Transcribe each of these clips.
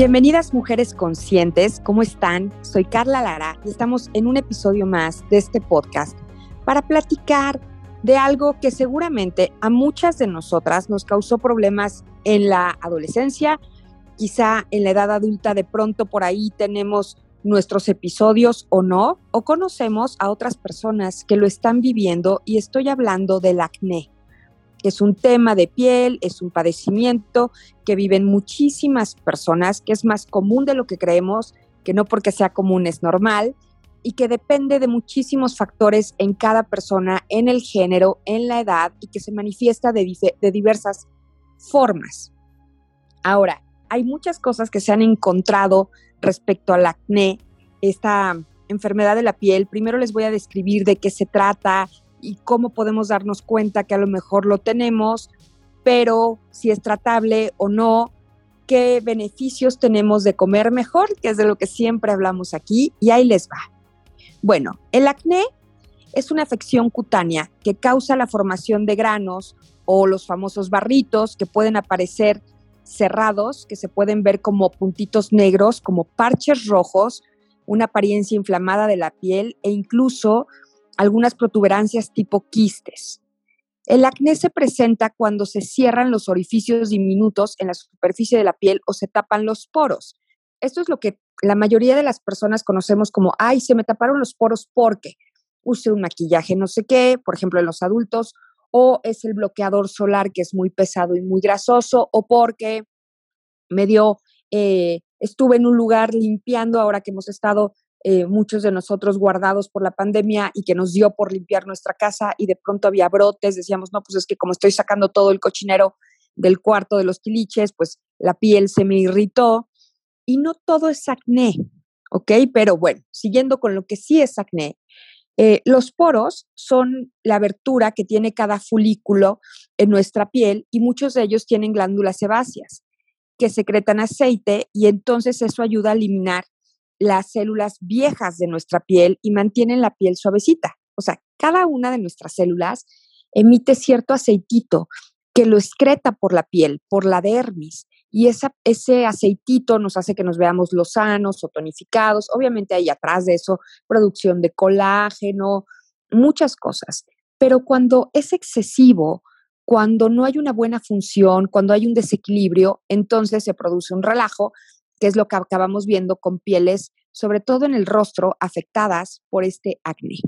Bienvenidas mujeres conscientes, ¿cómo están? Soy Carla Lara y estamos en un episodio más de este podcast para platicar de algo que seguramente a muchas de nosotras nos causó problemas en la adolescencia, quizá en la edad adulta de pronto por ahí tenemos nuestros episodios o no, o conocemos a otras personas que lo están viviendo y estoy hablando del acné es un tema de piel, es un padecimiento que viven muchísimas personas, que es más común de lo que creemos, que no porque sea común es normal, y que depende de muchísimos factores en cada persona, en el género, en la edad, y que se manifiesta de, de diversas formas. Ahora, hay muchas cosas que se han encontrado respecto al acné, esta enfermedad de la piel. Primero les voy a describir de qué se trata, y cómo podemos darnos cuenta que a lo mejor lo tenemos, pero si es tratable o no, qué beneficios tenemos de comer mejor, que es de lo que siempre hablamos aquí, y ahí les va. Bueno, el acné es una afección cutánea que causa la formación de granos o los famosos barritos que pueden aparecer cerrados, que se pueden ver como puntitos negros, como parches rojos, una apariencia inflamada de la piel e incluso algunas protuberancias tipo quistes. El acné se presenta cuando se cierran los orificios diminutos en la superficie de la piel o se tapan los poros. Esto es lo que la mayoría de las personas conocemos como, ay, se me taparon los poros porque use un maquillaje no sé qué, por ejemplo en los adultos, o es el bloqueador solar que es muy pesado y muy grasoso, o porque me dio, eh, estuve en un lugar limpiando ahora que hemos estado eh, muchos de nosotros guardados por la pandemia y que nos dio por limpiar nuestra casa y de pronto había brotes, decíamos, no, pues es que como estoy sacando todo el cochinero del cuarto de los tiliches, pues la piel se me irritó y no todo es acné, ¿ok? Pero bueno, siguiendo con lo que sí es acné, eh, los poros son la abertura que tiene cada folículo en nuestra piel y muchos de ellos tienen glándulas sebáceas que secretan aceite y entonces eso ayuda a eliminar las células viejas de nuestra piel y mantienen la piel suavecita. O sea, cada una de nuestras células emite cierto aceitito que lo excreta por la piel, por la dermis. Y ese aceitito nos hace que nos veamos lozanos o tonificados. Obviamente hay atrás de eso producción de colágeno, muchas cosas. Pero cuando es excesivo, cuando no hay una buena función, cuando hay un desequilibrio, entonces se produce un relajo que es lo que acabamos viendo con pieles, sobre todo en el rostro, afectadas por este acné.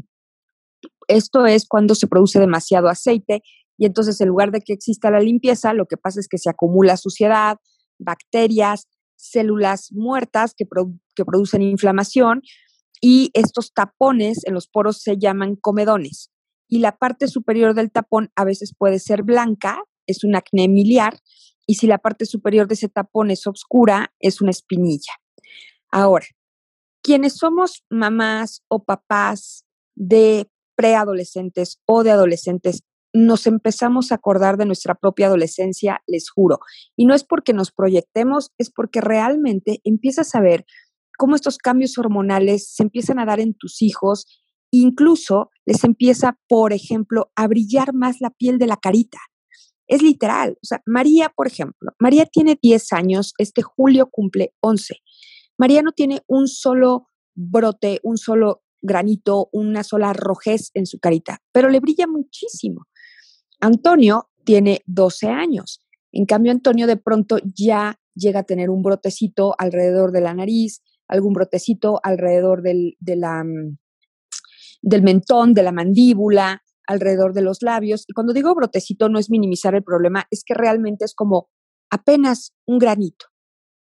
Esto es cuando se produce demasiado aceite y entonces en lugar de que exista la limpieza, lo que pasa es que se acumula suciedad, bacterias, células muertas que, que producen inflamación y estos tapones en los poros se llaman comedones. Y la parte superior del tapón a veces puede ser blanca, es un acné miliar, y si la parte superior de ese tapón es oscura, es una espinilla. Ahora, quienes somos mamás o papás de preadolescentes o de adolescentes, nos empezamos a acordar de nuestra propia adolescencia, les juro. Y no es porque nos proyectemos, es porque realmente empiezas a ver cómo estos cambios hormonales se empiezan a dar en tus hijos, incluso les empieza, por ejemplo, a brillar más la piel de la carita. Es literal. O sea, María, por ejemplo, María tiene 10 años, este julio cumple 11. María no tiene un solo brote, un solo granito, una sola rojez en su carita, pero le brilla muchísimo. Antonio tiene 12 años. En cambio, Antonio de pronto ya llega a tener un brotecito alrededor de la nariz, algún brotecito alrededor del, de la, mm, del mentón, de la mandíbula, alrededor de los labios. Y cuando digo brotecito no es minimizar el problema, es que realmente es como apenas un granito,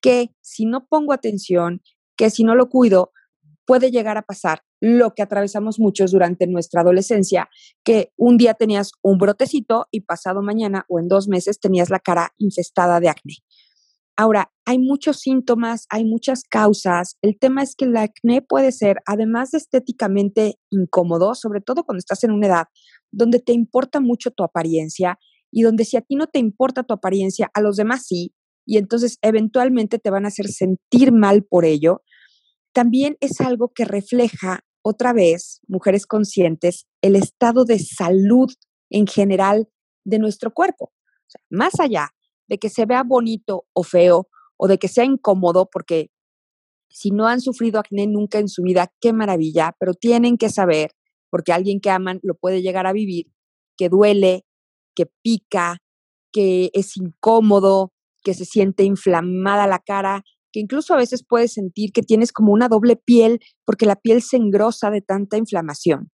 que si no pongo atención, que si no lo cuido, puede llegar a pasar lo que atravesamos muchos durante nuestra adolescencia, que un día tenías un brotecito y pasado mañana o en dos meses tenías la cara infestada de acné. Ahora, hay muchos síntomas, hay muchas causas. El tema es que el acné puede ser, además de estéticamente incómodo, sobre todo cuando estás en una edad donde te importa mucho tu apariencia y donde si a ti no te importa tu apariencia, a los demás sí, y entonces eventualmente te van a hacer sentir mal por ello, también es algo que refleja otra vez, mujeres conscientes, el estado de salud en general de nuestro cuerpo. más allá de que se vea bonito o feo o de que sea incómodo, porque si no han sufrido acné nunca en su vida, qué maravilla, pero tienen que saber, porque alguien que aman lo puede llegar a vivir, que duele, que pica, que es incómodo, que se siente inflamada la cara, que incluso a veces puedes sentir que tienes como una doble piel porque la piel se engrosa de tanta inflamación.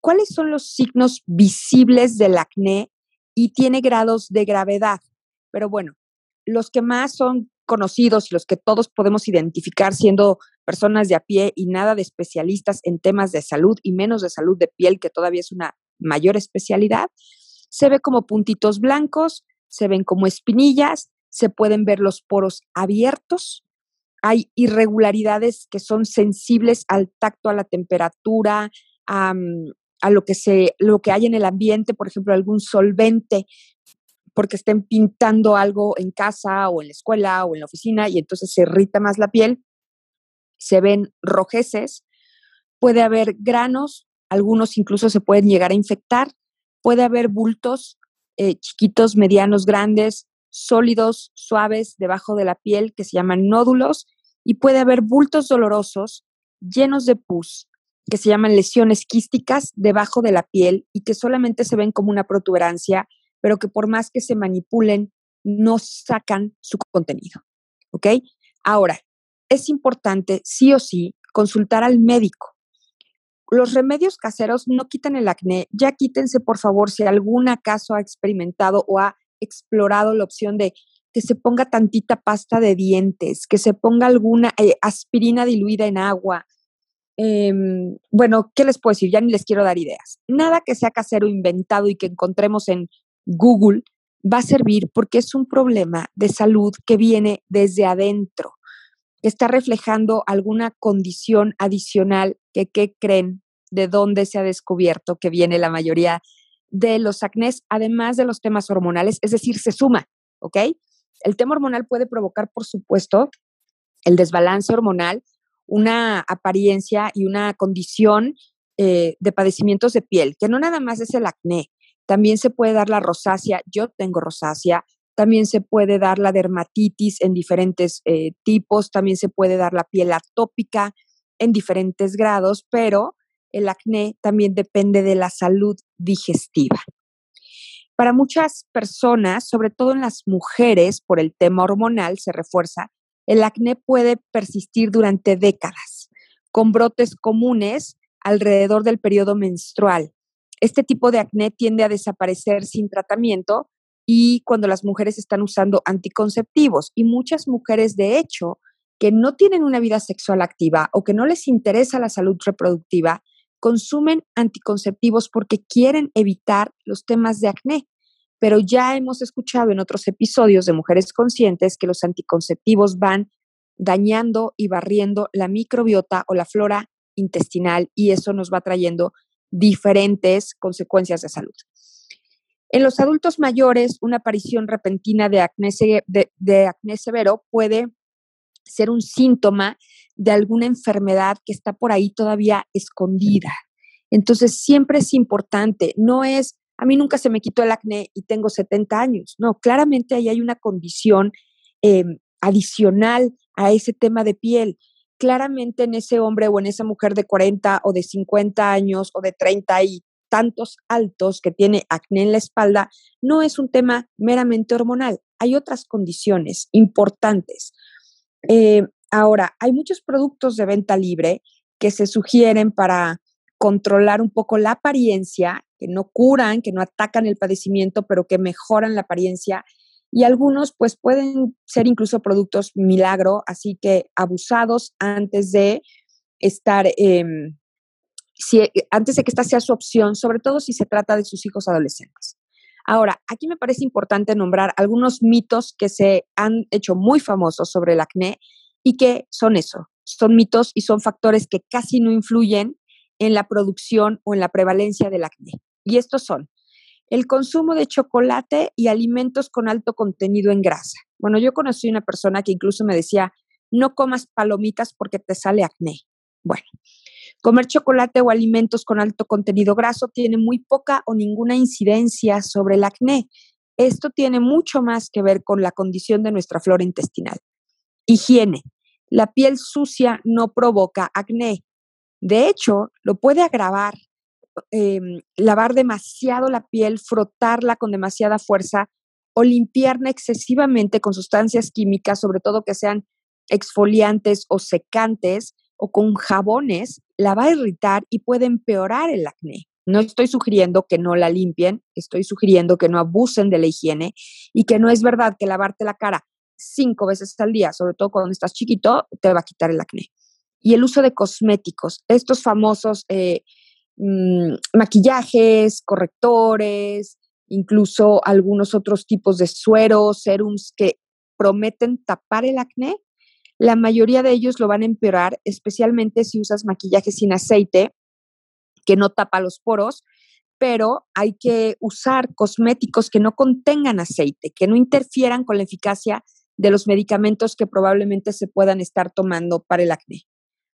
¿Cuáles son los signos visibles del acné y tiene grados de gravedad? Pero bueno, los que más son conocidos y los que todos podemos identificar siendo personas de a pie y nada de especialistas en temas de salud y menos de salud de piel, que todavía es una mayor especialidad, se ve como puntitos blancos, se ven como espinillas, se pueden ver los poros abiertos, hay irregularidades que son sensibles al tacto, a la temperatura, a, a lo, que se, lo que hay en el ambiente, por ejemplo, algún solvente porque estén pintando algo en casa o en la escuela o en la oficina y entonces se irrita más la piel, se ven rojeces, puede haber granos, algunos incluso se pueden llegar a infectar, puede haber bultos eh, chiquitos, medianos, grandes, sólidos, suaves debajo de la piel que se llaman nódulos y puede haber bultos dolorosos llenos de pus que se llaman lesiones quísticas debajo de la piel y que solamente se ven como una protuberancia pero que por más que se manipulen, no sacan su contenido. ¿Ok? Ahora, es importante sí o sí consultar al médico. Los remedios caseros no quitan el acné, ya quítense por favor si algún acaso ha experimentado o ha explorado la opción de que se ponga tantita pasta de dientes, que se ponga alguna eh, aspirina diluida en agua. Em, bueno, ¿qué les puedo decir? Ya ni les quiero dar ideas. Nada que sea casero, inventado y que encontremos en Google va a servir porque es un problema de salud que viene desde adentro, está reflejando alguna condición adicional que, ¿qué creen? De dónde se ha descubierto que viene la mayoría de los acnés, además de los temas hormonales, es decir, se suma, ¿ok? El tema hormonal puede provocar, por supuesto, el desbalance hormonal, una apariencia y una condición eh, de padecimientos de piel, que no nada más es el acné, también se puede dar la rosácea, yo tengo rosácea, también se puede dar la dermatitis en diferentes eh, tipos, también se puede dar la piel atópica en diferentes grados, pero el acné también depende de la salud digestiva. Para muchas personas, sobre todo en las mujeres, por el tema hormonal, se refuerza, el acné puede persistir durante décadas, con brotes comunes alrededor del periodo menstrual este tipo de acné tiende a desaparecer sin tratamiento y cuando las mujeres están usando anticonceptivos. Y muchas mujeres, de hecho, que no tienen una vida sexual activa o que no les interesa la salud reproductiva, consumen anticonceptivos porque quieren evitar los temas de acné. Pero ya hemos escuchado en otros episodios de Mujeres Conscientes que los anticonceptivos van dañando y barriendo la microbiota o la flora intestinal y eso nos va trayendo diferentes consecuencias de salud. En los adultos mayores, una aparición repentina de acné, de, acné severo puede ser un síntoma de alguna enfermedad que está por ahí todavía escondida. Entonces, siempre es importante, no es, a mí nunca se me quitó el acné y tengo 70 años, no, claramente ahí hay una condición em, adicional a ese tema de piel claramente en ese hombre o en esa mujer de 40 o de 50 años o de 30 y tantos altos que tiene acné en la espalda, no es un tema meramente hormonal. Hay otras condiciones importantes. Eh, ahora, hay muchos productos de venta libre que se sugieren para controlar un poco la apariencia, que no curan, que no atacan el padecimiento, pero que mejoran la apariencia y algunos pues pueden ser incluso productos milagro, así que abusados antes de estar, em, si, antes de que esta sea su opción, sobre todo si se trata de sus hijos adolescentes. Ahora, aquí me parece importante nombrar algunos mitos que se han hecho muy famosos sobre el acné y que son eso, son mitos y son factores que casi no influyen en la producción o en la prevalencia del acné. Y estos son el consumo de chocolate y alimentos con alto contenido en grasa. Bueno, yo conocí una persona que incluso me decía, no comas palomitas porque te sale acné. Bueno, comer chocolate o alimentos con alto contenido graso tiene muy poca o ninguna incidencia sobre el acné. Esto tiene mucho más que ver con la condición de nuestra flora intestinal. Higiene. La piel sucia no provoca acné. De hecho, lo puede agravar. Em, lavar demasiado la piel, frotarla con demasiada fuerza o limpiarla excesivamente con sustancias químicas, sobre todo que sean exfoliantes o secantes o con jabones, la va a irritar y puede empeorar el acné. No estoy sugiriendo que no la limpien, estoy sugiriendo que no abusen de la higiene y que no es verdad que lavarte la cara cinco veces al día, sobre todo cuando estás chiquito, te va a quitar el acné. Y el uso de cosméticos, estos famosos eh, mm, maquillajes, correctores, incluso algunos otros tipos de sueros, serums que prometen tapar el acné, la mayoría de ellos lo van a empeorar, especialmente si usas maquillaje sin aceite, que no tapa los poros, pero hay que usar cosméticos que no contengan aceite, que no interfieran con la eficacia de los medicamentos que probablemente se puedan estar tomando para el acné.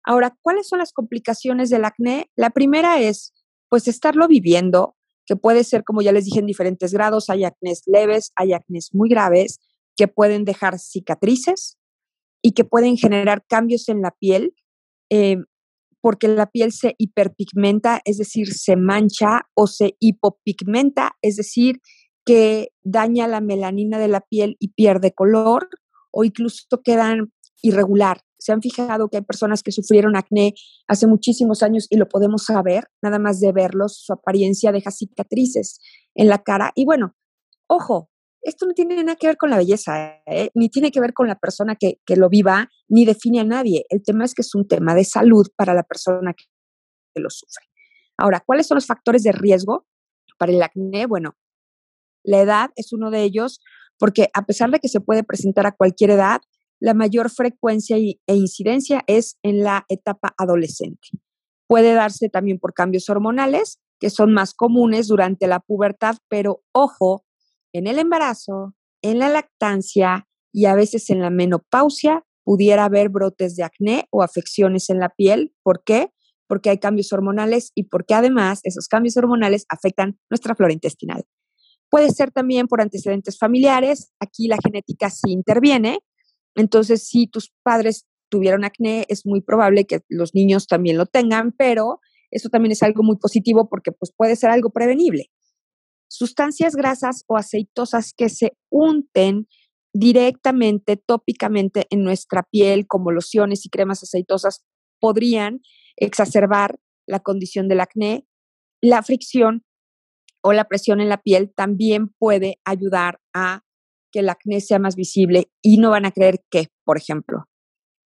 Ahora, ¿cuáles son las complicaciones del acné? La primera es, pues, estarlo viviendo, que puede ser, como ya les dije, en diferentes grados. Hay acnés leves, hay acnés muy graves, que pueden dejar cicatrices, y que pueden generar cambios en la piel eh, porque la piel se hiperpigmenta, es decir, se mancha o se hipopigmenta, es decir, que daña la melanina de la piel y pierde color o incluso quedan irregular. Se han fijado que hay personas que sufrieron acné hace muchísimos años y lo podemos saber, nada más de verlos, su apariencia deja cicatrices en la cara. Y bueno, ojo, esto no tiene nada que ver con la belleza, ¿eh? ni tiene que ver con la persona que, lo viva, ni define a nadie. El tema es que es un tema de salud para la persona que, lo sufre. Ahora, ¿cuáles son los factores de riesgo para el acné? Bueno, la edad es uno de ellos, porque a pesar de que se puede presentar a cualquier edad, la mayor frecuencia e incidencia es en la etapa adolescente. Puede darse también por cambios hormonales, que son más comunes durante la pubertad, pero ojo, en el embarazo, en la lactancia y a veces en la menopausia pudiera haber brotes de acné o afecciones en la piel. ¿Por qué? Porque hay cambios hormonales y porque además esos cambios hormonales afectan nuestra flora intestinal. Puede ser también por antecedentes familiares. Aquí la genética sí interviene. Entonces, si tus padres tuvieron acné, es muy probable que los niños también lo tengan, pero eso también es algo muy positivo porque pues, puede ser algo prevenible. Sustancias grasas o aceitosas que se unten directamente, tópicamente en nuestra piel, como lociones y cremas aceitosas, podrían exacerbar la condición del acné. La fricción o la presión en la piel también puede ayudar a que el acné sea más visible y no van a creer que, por ejemplo,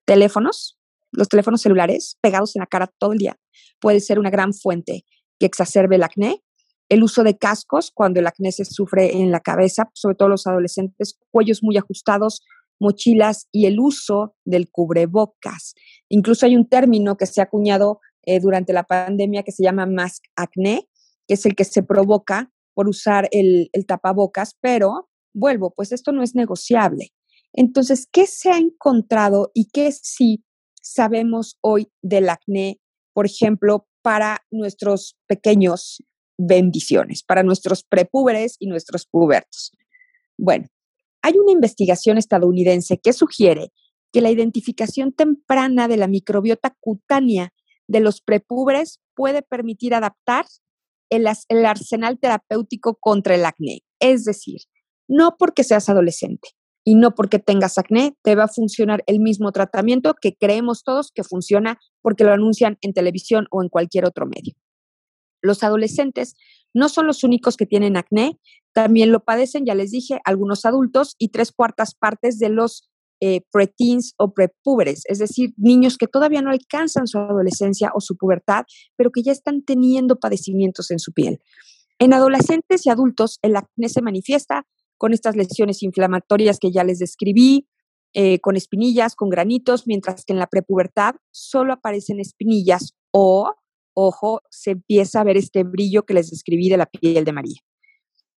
teléfonos, los teléfonos celulares pegados en la cara todo el día, puede ser una gran fuente que exacerbe el acné el uso de cascos cuando el acné se sufre en la cabeza, sobre todo los adolescentes, cuellos muy ajustados, mochilas y el uso del cubrebocas. Incluso hay un término que se ha acuñado eh, durante la pandemia que se llama mask acné, que es el que se provoca por usar el, el tapabocas, pero vuelvo, pues esto no es negociable. Entonces, ¿qué se ha encontrado y qué sí sabemos hoy del acné, por ejemplo, para nuestros pequeños bendiciones para nuestros prepúberes y nuestros pubertos. Bueno, hay una investigación estadounidense que sugiere que la identificación temprana de la microbiota cutánea de los prepúberes puede permitir adaptar el, el, arsenal terapéutico contra el acné. Es decir, no porque seas adolescente y no porque tengas acné te va a funcionar el mismo tratamiento que creemos todos que funciona porque lo anuncian en televisión o en cualquier otro medio. Los adolescentes no son los únicos que tienen acné, también lo padecen, ya les dije, algunos adultos y tres cuartas partes de los eh, preteens o prepúberes, es decir, niños que todavía no alcanzan su adolescencia o su pubertad, pero que ya están teniendo padecimientos en su piel. En adolescentes y adultos, el acné se manifiesta con estas lesiones inflamatorias que ya les describí, eh, con espinillas, con granitos, mientras que en la prepubertad solo aparecen espinillas o, ojo, se empieza a ver este brillo que les describí de la piel de María.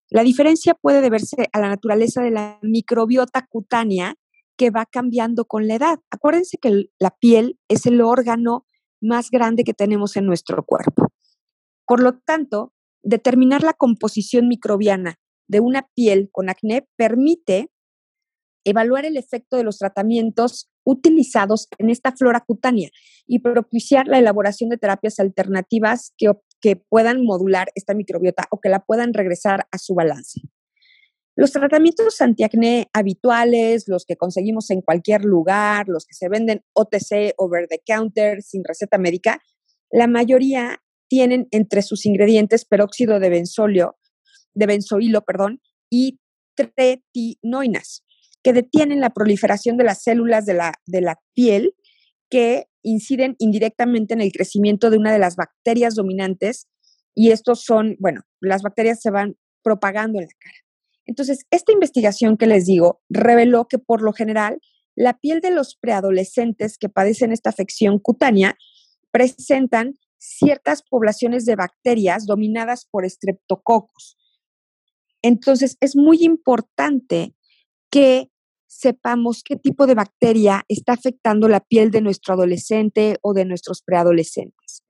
La diferencia puede deberse a la naturaleza de la microbiota cutánea que va cambiando con la edad. Acuérdense que la piel es el órgano más grande que tenemos en nuestro cuerpo. Por lo tanto, determinar la composición microbiana de una piel con acné permite evaluar el efecto de los tratamientos utilizados en esta flora cutánea y propiciar la elaboración de terapias alternativas que, que puedan modular esta microbiota o que la puedan regresar a su balance. Los tratamientos antiacné habituales, los que conseguimos en cualquier lugar, los que se venden OTC, over the counter, sin receta médica, la mayoría tienen entre sus ingredientes peróxido de benzolio, de benzoilo, perdón, y tretinoinas, que detienen la proliferación de las células de la, de la piel que inciden indirectamente en el crecimiento de una de las bacterias dominantes y estos son, bueno, las bacterias se van propagando en la cara. Entonces, esta investigación que les digo reveló que por lo general la piel de los preadolescentes que padecen esta afección cutánea presentan ciertas poblaciones de bacterias dominadas por estreptococos. Entonces, es muy importante que sepamos qué tipo de bacteria está afectando la piel de nuestro adolescente o de nuestros preadolescentes.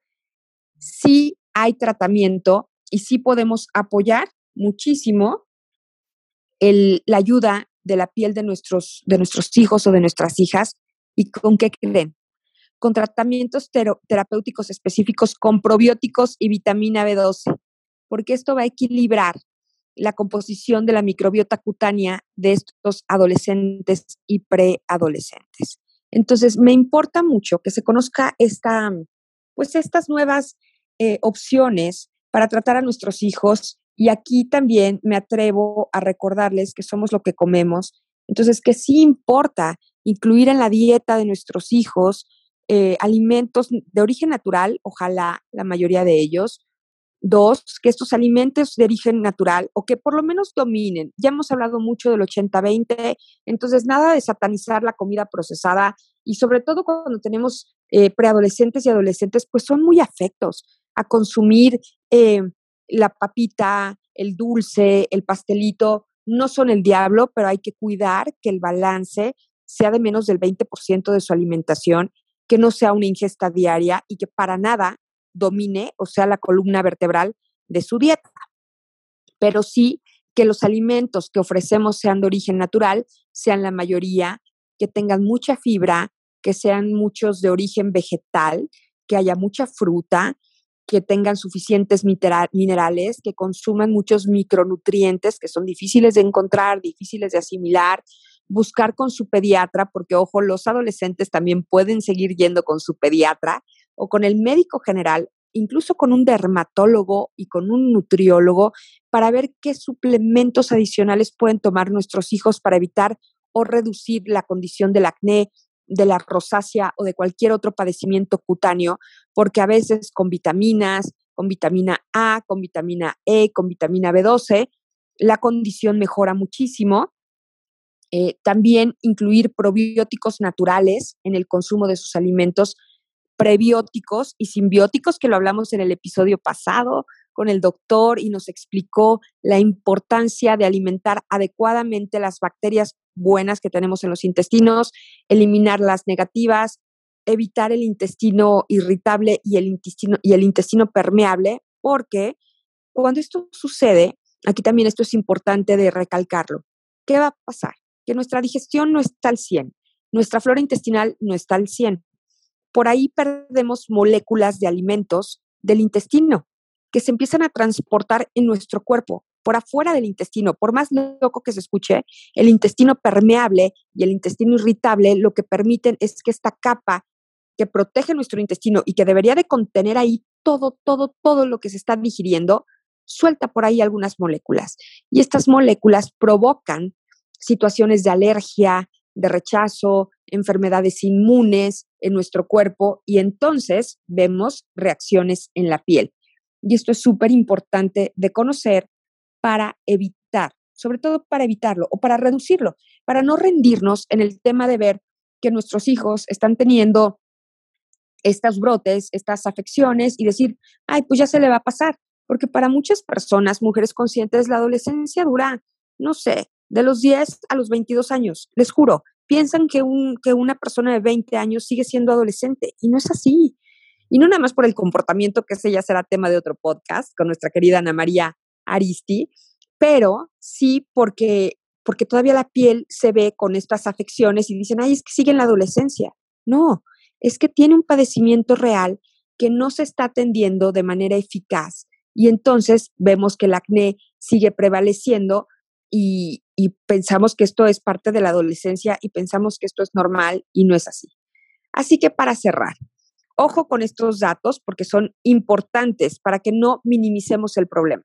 Sí hay tratamiento y sí podemos apoyar muchísimo la ayuda de la piel de nuestros, de nuestros hijos o de nuestras hijas. ¿Y con qué creen? Con tratamientos terapéuticos específicos con probióticos y vitamina B12, porque esto va a equilibrar la composición de la microbiota cutánea de estos adolescentes y preadolescentes. Entonces, me importa mucho que se conozca esta, pues estas nuevas eh, opciones para tratar a nuestros hijos y aquí también me atrevo a recordarles que somos lo que comemos. Entonces, que sí importa incluir en la dieta de nuestros hijos eh, alimentos de origen natural, ojalá la mayoría de ellos. Dos, que estos alimentos de origen natural o que por lo menos dominen. Ya hemos hablado mucho del 80-20, entonces nada de satanizar la comida procesada y sobre todo cuando tenemos eh, preadolescentes y adolescentes, pues son muy afectos a consumir eh, la papita, el dulce, el pastelito, no son el diablo, pero hay que cuidar que el balance sea de menos del 20% de su alimentación, que no sea una ingesta diaria y que para nada domine o sea la columna vertebral de su dieta. Pero sí que los alimentos que ofrecemos sean de origen natural, sean la mayoría, que tengan mucha fibra, que sean muchos de origen vegetal, que haya mucha fruta, que tengan suficientes minerales, que consuman muchos micronutrientes que son difíciles de encontrar, difíciles de asimilar, buscar con su pediatra, porque ojo, los adolescentes también pueden seguir yendo con su pediatra o con el médico general, incluso con un dermatólogo y con un nutriólogo, para ver qué suplementos adicionales pueden tomar nuestros hijos para evitar o reducir la condición del acné, de la rosácea o de cualquier otro padecimiento cutáneo, porque a veces con vitaminas, con vitamina A, con vitamina E, con vitamina B12, la condición mejora muchísimo. Eh, también incluir probióticos naturales en el consumo de sus alimentos, prebióticos y simbióticos, que lo hablamos en el episodio pasado con el doctor y nos explicó la importancia de alimentar adecuadamente las bacterias buenas que tenemos en los intestinos, eliminar las negativas, evitar el intestino irritable y el intestino, y el intestino permeable, porque cuando esto sucede, aquí también esto es importante de recalcarlo, ¿qué va a pasar? Que nuestra digestión no está al 100, nuestra flora intestinal no está al 100. Por ahí perdemos moléculas de alimentos del intestino que se empiezan a transportar en nuestro cuerpo por afuera del intestino. Por más loco que se escuche, el intestino permeable y el intestino irritable lo que permiten es que esta capa que protege nuestro intestino y que debería de contener ahí todo, todo, todo lo que se está digiriendo, suelta por ahí algunas moléculas. Y estas moléculas provocan situaciones de alergia, de rechazo, enfermedades inmunes en nuestro cuerpo y entonces vemos reacciones en la piel. Y esto es súper importante de conocer para evitar, sobre todo para evitarlo o para reducirlo, para no rendirnos en el tema de ver que nuestros hijos están teniendo estos brotes, estas afecciones y decir, ay, pues ya se le va a pasar. Porque para muchas personas, mujeres conscientes, la adolescencia dura, no sé, de los 10 a los 22 años. Les juro, piensan que, un, que una persona de 20 años sigue siendo adolescente y no es así. Y no nada más por el comportamiento, que ese ya será tema de otro podcast con nuestra querida Ana María Aristi, pero sí porque, porque todavía la piel se ve con estas afecciones y dicen, ay, es que sigue en la adolescencia. No, es que tiene un padecimiento real que no se está atendiendo de manera eficaz. Y entonces vemos que el acné sigue prevaleciendo y, pensamos que esto es parte de la adolescencia y pensamos que esto es normal y no es así. Así que para cerrar, ojo con estos datos porque son importantes para que no minimicemos el problema.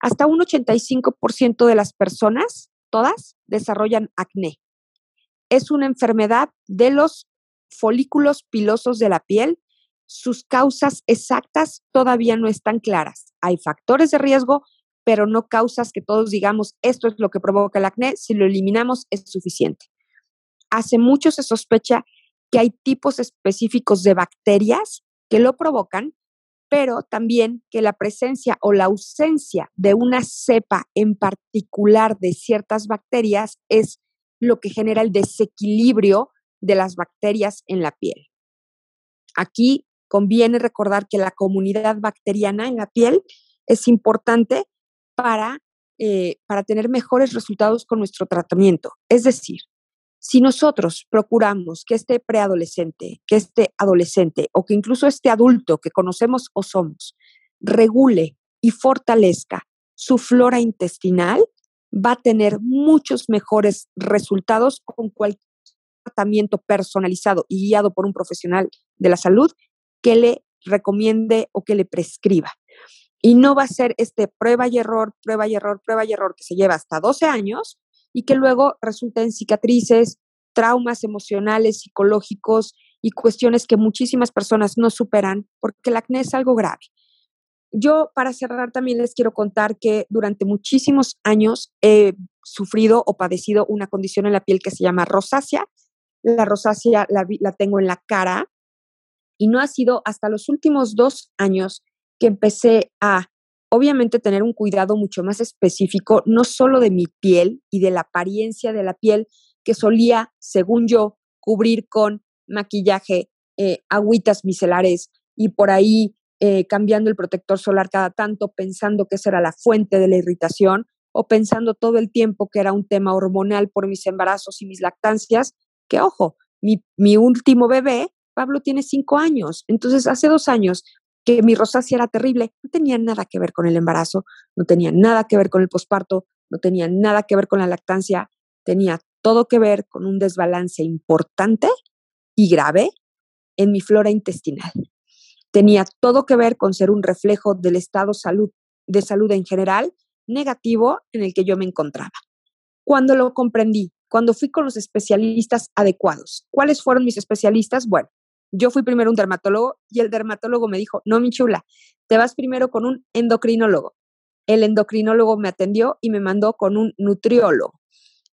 Hasta un 85% de las personas, todas, desarrollan acné. Es una enfermedad de los folículos pilosos de la piel. Sus causas exactas todavía no están claras. Hay factores de riesgo, pero no causas que todos digamos esto es lo que provoca el acné, si lo eliminamos es suficiente. Hace mucho se sospecha que hay tipos específicos de bacterias que lo provocan, pero también que la presencia o la ausencia de una cepa en particular de ciertas bacterias es lo que genera el desequilibrio de las bacterias en la piel. Aquí conviene recordar que la comunidad bacteriana en la piel es importante para, eh, para tener mejores resultados con nuestro tratamiento. Es decir, si nosotros procuramos que este preadolescente, que este adolescente o que incluso este adulto que conocemos o somos regule y fortalezca su flora intestinal, va a tener muchos mejores resultados con cualquier tratamiento personalizado y guiado por un profesional de la salud que le recomiende o que le prescriba. Y no va a ser este prueba y error, prueba y error, prueba y error que se lleva hasta 12 años y que luego resulta en cicatrices, traumas emocionales, psicológicos y cuestiones que muchísimas personas no superan porque el acné es algo grave. Yo, para cerrar, también les quiero contar que durante muchísimos años he sufrido o padecido una condición en la piel que se llama rosácea. La rosácea la, la tengo en la cara y no ha sido hasta los últimos dos años que empecé a, obviamente, tener un cuidado mucho más específico, no solo de mi piel y de la apariencia de la piel, que solía, según yo, cubrir con maquillaje, eh, agüitas micelares y por ahí eh, cambiando el protector solar cada tanto, pensando que esa era la fuente de la irritación o pensando todo el tiempo que era un tema hormonal por mis embarazos y mis lactancias, que ojo, mi, mi último bebé, Pablo, tiene cinco años. Entonces, hace dos años que mi rosácea era terrible, no tenía nada que ver con el embarazo, no tenía nada que ver con el posparto, no tenía nada que ver con la lactancia, tenía todo que ver con un desbalance importante y grave en mi flora intestinal. Tenía todo que ver con ser un reflejo del estado salud, de salud en general negativo en el que yo me encontraba. Cuando lo comprendí, cuando fui con los especialistas adecuados, ¿cuáles fueron mis especialistas? Bueno, yo fui primero un dermatólogo y el dermatólogo me dijo, no, mi chula, te vas primero con un endocrinólogo. El endocrinólogo me atendió y me mandó con un nutriólogo.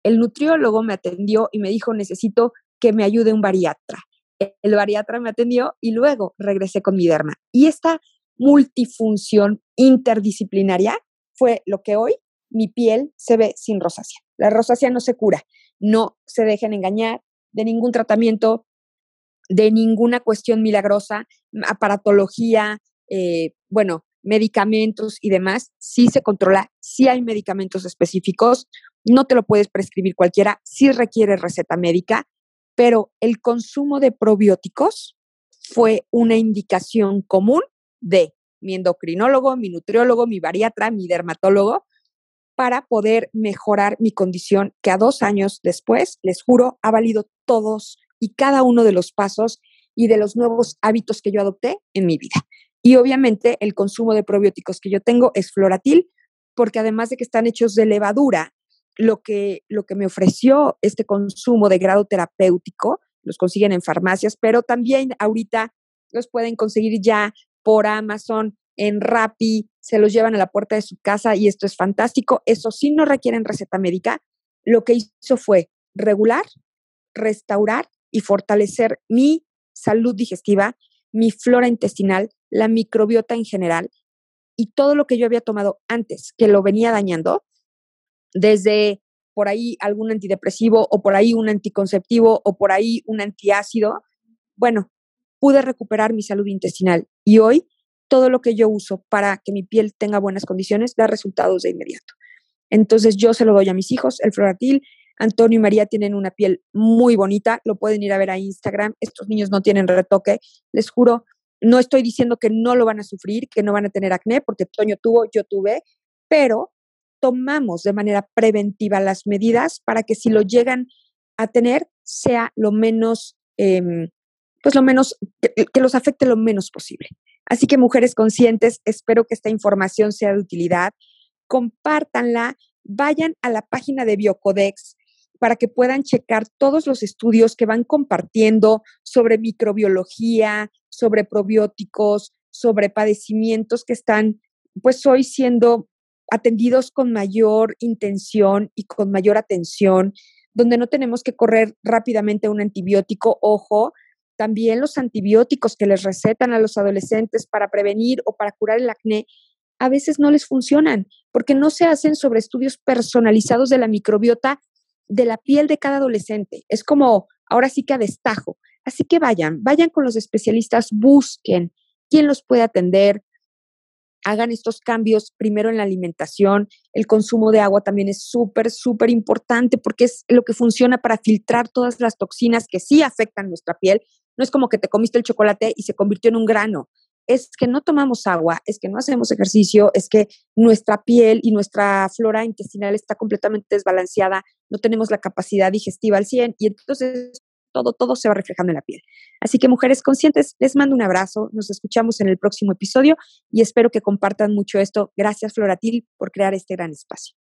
El nutriólogo me atendió y me dijo, necesito que me ayude un bariatra. El bariatra me atendió y luego regresé con mi derma. Y esta multifunción interdisciplinaria fue lo que hoy mi piel se ve sin rosácea. La rosácea no se cura, no se dejen engañar de ningún tratamiento de ninguna cuestión milagrosa, aparatología, eh, bueno, medicamentos y demás, sí se controla, sí hay medicamentos específicos, no te lo puedes prescribir cualquiera, sí requiere receta médica, pero el consumo de probióticos fue una indicación común de mi endocrinólogo, mi nutriólogo, mi bariatra, mi dermatólogo, para poder mejorar mi condición que a dos años después, les juro, ha valido todos y cada uno de los pasos y de los nuevos hábitos que yo adopté en mi vida. Y obviamente el consumo de probióticos que yo tengo es floratil, porque además de que están hechos de levadura, lo que, lo que me ofreció este consumo de grado terapéutico, los consiguen en farmacias, pero también ahorita los pueden conseguir ya por Amazon en Rappi, se los llevan a la puerta de su casa y esto es fantástico. Eso sí no requieren receta médica. Lo que hizo fue regular, restaurar y fortalecer mi salud digestiva, mi flora intestinal, la microbiota en general y todo lo que yo había tomado antes que lo venía dañando, desde por ahí algún antidepresivo o por ahí un anticonceptivo o por ahí un antiácido, bueno, pude recuperar mi salud intestinal y hoy todo lo que yo uso para que mi piel tenga buenas condiciones da resultados de inmediato. Entonces yo se lo doy a mis hijos, el Floratil. Antonio y María tienen una piel muy bonita, lo pueden ir a ver a Instagram. Estos niños no tienen retoque, les juro, no estoy diciendo que no lo van a sufrir, que no van a tener acné, porque Toño tuvo, yo tuve, pero tomamos de manera preventiva las medidas para que si lo llegan a tener sea lo menos, em, pues lo menos, que los afecte lo menos posible. Así que mujeres conscientes, espero que esta información sea de utilidad. Compártanla, vayan a la página de Biocodex para que puedan checar todos los estudios que van compartiendo sobre microbiología, sobre probióticos, sobre padecimientos que están pues hoy siendo atendidos con mayor intención y con mayor atención, donde no tenemos que correr rápidamente un antibiótico, ojo, también los antibióticos que les recetan a los adolescentes para prevenir o para curar el acné, a veces no les funcionan porque no se hacen sobre estudios personalizados de la microbiota de la piel de cada adolescente. Es como, ahora sí que a destajo. Así que vayan, vayan con los especialistas, busquen quién los puede atender, hagan estos cambios primero en la alimentación. El consumo de agua también es súper, súper importante porque es lo que funciona para filtrar todas las toxinas que sí afectan nuestra piel. No es como que te comiste el chocolate y se convirtió en un grano. Es que no tomamos agua, es que no hacemos ejercicio, es que nuestra piel y nuestra flora intestinal está completamente desbalanceada, no tenemos la capacidad digestiva al 100 y entonces todo, todo se va reflejando en la piel. Así que mujeres conscientes, les mando un abrazo, nos escuchamos en el próximo episodio y espero que compartan mucho esto. Gracias Floratil por crear este gran espacio.